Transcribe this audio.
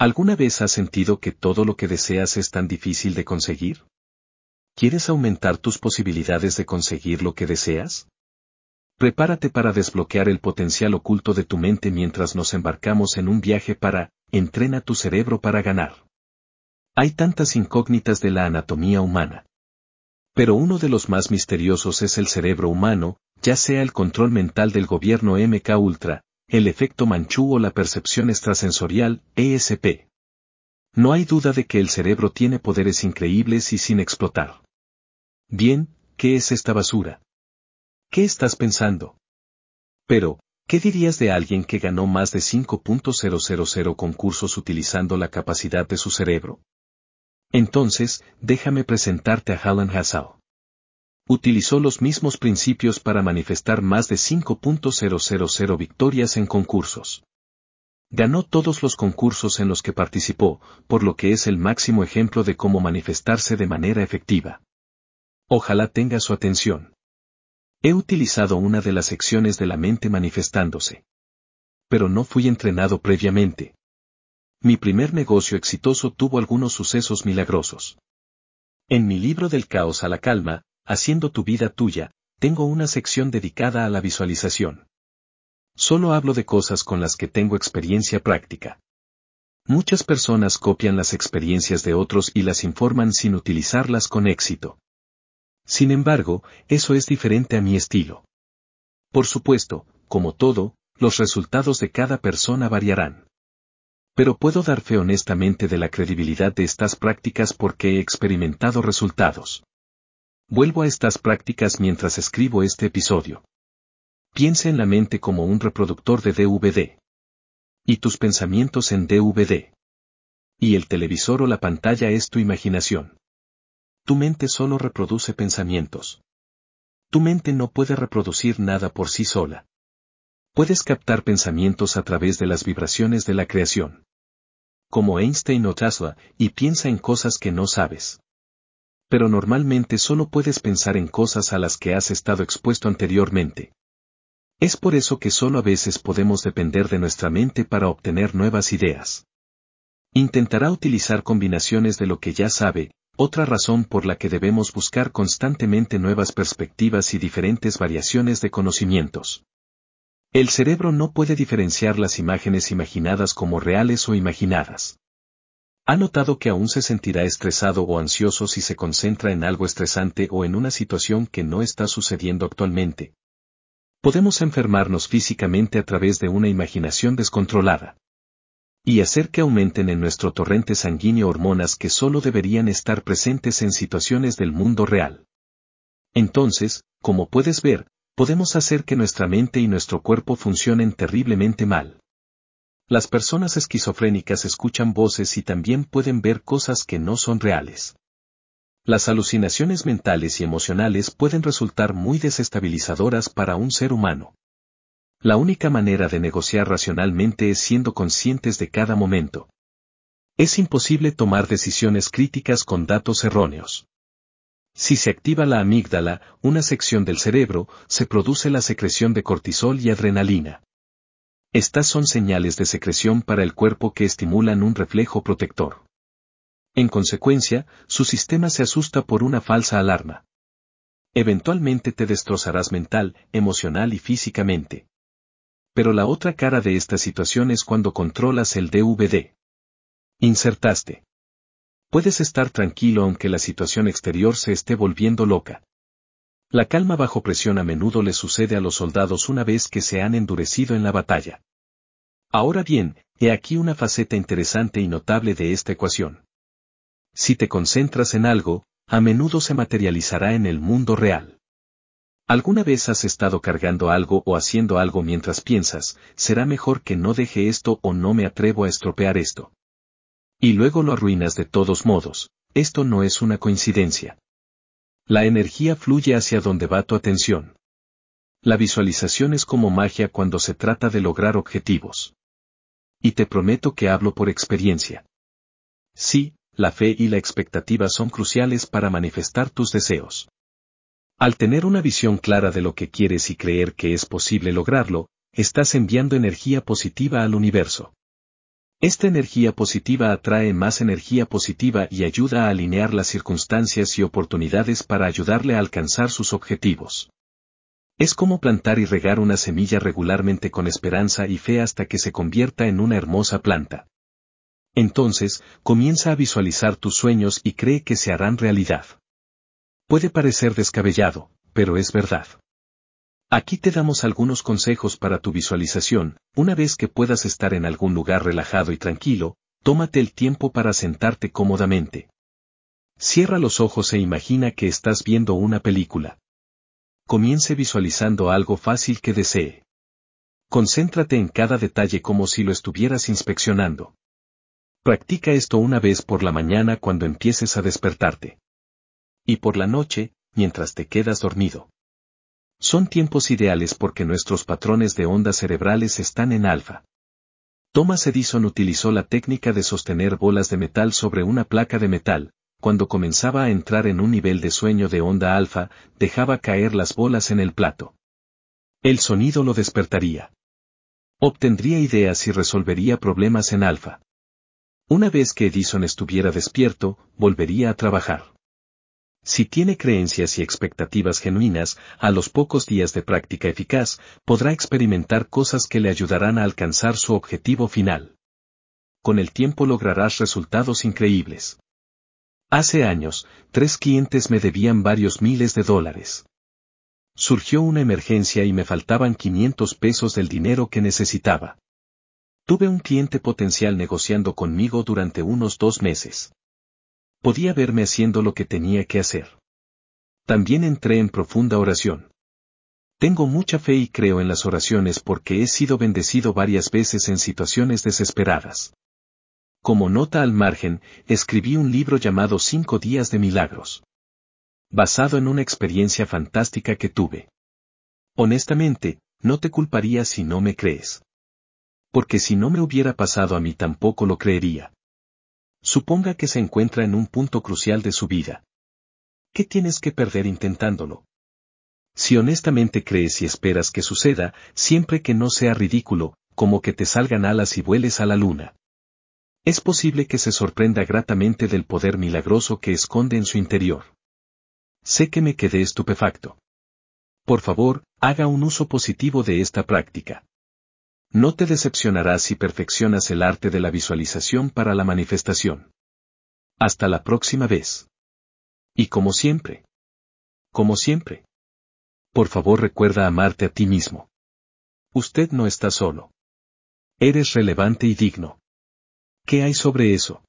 ¿Alguna vez has sentido que todo lo que deseas es tan difícil de conseguir? ¿Quieres aumentar tus posibilidades de conseguir lo que deseas? Prepárate para desbloquear el potencial oculto de tu mente mientras nos embarcamos en un viaje para, entrena tu cerebro para ganar. Hay tantas incógnitas de la anatomía humana. Pero uno de los más misteriosos es el cerebro humano, ya sea el control mental del gobierno MK Ultra, el efecto Manchú o la percepción extrasensorial, ESP. No hay duda de que el cerebro tiene poderes increíbles y sin explotar. Bien, ¿qué es esta basura? ¿Qué estás pensando? Pero, ¿qué dirías de alguien que ganó más de 5.000 concursos utilizando la capacidad de su cerebro? Entonces, déjame presentarte a Alan Hassau. Utilizó los mismos principios para manifestar más de 5.000 victorias en concursos. Ganó todos los concursos en los que participó, por lo que es el máximo ejemplo de cómo manifestarse de manera efectiva. Ojalá tenga su atención. He utilizado una de las secciones de la mente manifestándose. Pero no fui entrenado previamente. Mi primer negocio exitoso tuvo algunos sucesos milagrosos. En mi libro del caos a la calma, Haciendo tu vida tuya, tengo una sección dedicada a la visualización. Solo hablo de cosas con las que tengo experiencia práctica. Muchas personas copian las experiencias de otros y las informan sin utilizarlas con éxito. Sin embargo, eso es diferente a mi estilo. Por supuesto, como todo, los resultados de cada persona variarán. Pero puedo dar fe honestamente de la credibilidad de estas prácticas porque he experimentado resultados. Vuelvo a estas prácticas mientras escribo este episodio. Piensa en la mente como un reproductor de DVD. Y tus pensamientos en DVD. Y el televisor o la pantalla es tu imaginación. Tu mente solo reproduce pensamientos. Tu mente no puede reproducir nada por sí sola. Puedes captar pensamientos a través de las vibraciones de la creación. Como Einstein o Tesla, y piensa en cosas que no sabes. Pero normalmente solo puedes pensar en cosas a las que has estado expuesto anteriormente. Es por eso que solo a veces podemos depender de nuestra mente para obtener nuevas ideas. Intentará utilizar combinaciones de lo que ya sabe, otra razón por la que debemos buscar constantemente nuevas perspectivas y diferentes variaciones de conocimientos. El cerebro no puede diferenciar las imágenes imaginadas como reales o imaginadas. Ha notado que aún se sentirá estresado o ansioso si se concentra en algo estresante o en una situación que no está sucediendo actualmente. Podemos enfermarnos físicamente a través de una imaginación descontrolada y hacer que aumenten en nuestro torrente sanguíneo hormonas que solo deberían estar presentes en situaciones del mundo real. Entonces, como puedes ver, podemos hacer que nuestra mente y nuestro cuerpo funcionen terriblemente mal. Las personas esquizofrénicas escuchan voces y también pueden ver cosas que no son reales. Las alucinaciones mentales y emocionales pueden resultar muy desestabilizadoras para un ser humano. La única manera de negociar racionalmente es siendo conscientes de cada momento. Es imposible tomar decisiones críticas con datos erróneos. Si se activa la amígdala, una sección del cerebro, se produce la secreción de cortisol y adrenalina. Estas son señales de secreción para el cuerpo que estimulan un reflejo protector. En consecuencia, su sistema se asusta por una falsa alarma. Eventualmente te destrozarás mental, emocional y físicamente. Pero la otra cara de esta situación es cuando controlas el DVD. Insertaste. Puedes estar tranquilo aunque la situación exterior se esté volviendo loca. La calma bajo presión a menudo le sucede a los soldados una vez que se han endurecido en la batalla. Ahora bien, he aquí una faceta interesante y notable de esta ecuación. Si te concentras en algo, a menudo se materializará en el mundo real. ¿Alguna vez has estado cargando algo o haciendo algo mientras piensas, será mejor que no deje esto o no me atrevo a estropear esto? Y luego lo arruinas de todos modos, esto no es una coincidencia. La energía fluye hacia donde va tu atención. La visualización es como magia cuando se trata de lograr objetivos. Y te prometo que hablo por experiencia. Sí, la fe y la expectativa son cruciales para manifestar tus deseos. Al tener una visión clara de lo que quieres y creer que es posible lograrlo, estás enviando energía positiva al universo. Esta energía positiva atrae más energía positiva y ayuda a alinear las circunstancias y oportunidades para ayudarle a alcanzar sus objetivos. Es como plantar y regar una semilla regularmente con esperanza y fe hasta que se convierta en una hermosa planta. Entonces, comienza a visualizar tus sueños y cree que se harán realidad. Puede parecer descabellado, pero es verdad. Aquí te damos algunos consejos para tu visualización, una vez que puedas estar en algún lugar relajado y tranquilo, tómate el tiempo para sentarte cómodamente. Cierra los ojos e imagina que estás viendo una película. Comience visualizando algo fácil que desee. Concéntrate en cada detalle como si lo estuvieras inspeccionando. Practica esto una vez por la mañana cuando empieces a despertarte. Y por la noche, mientras te quedas dormido. Son tiempos ideales porque nuestros patrones de ondas cerebrales están en alfa. Thomas Edison utilizó la técnica de sostener bolas de metal sobre una placa de metal, cuando comenzaba a entrar en un nivel de sueño de onda alfa, dejaba caer las bolas en el plato. El sonido lo despertaría. Obtendría ideas y resolvería problemas en alfa. Una vez que Edison estuviera despierto, volvería a trabajar. Si tiene creencias y expectativas genuinas, a los pocos días de práctica eficaz, podrá experimentar cosas que le ayudarán a alcanzar su objetivo final. Con el tiempo lograrás resultados increíbles. Hace años, tres clientes me debían varios miles de dólares. Surgió una emergencia y me faltaban 500 pesos del dinero que necesitaba. Tuve un cliente potencial negociando conmigo durante unos dos meses. Podía verme haciendo lo que tenía que hacer. También entré en profunda oración. Tengo mucha fe y creo en las oraciones porque he sido bendecido varias veces en situaciones desesperadas. Como nota al margen, escribí un libro llamado Cinco días de milagros. Basado en una experiencia fantástica que tuve. Honestamente, no te culparía si no me crees. Porque si no me hubiera pasado a mí tampoco lo creería. Suponga que se encuentra en un punto crucial de su vida. ¿Qué tienes que perder intentándolo? Si honestamente crees y esperas que suceda, siempre que no sea ridículo, como que te salgan alas y vueles a la luna. Es posible que se sorprenda gratamente del poder milagroso que esconde en su interior. Sé que me quedé estupefacto. Por favor, haga un uso positivo de esta práctica. No te decepcionarás si perfeccionas el arte de la visualización para la manifestación. Hasta la próxima vez. Y como siempre. Como siempre. Por favor recuerda amarte a ti mismo. Usted no está solo. Eres relevante y digno. ¿Qué hay sobre eso?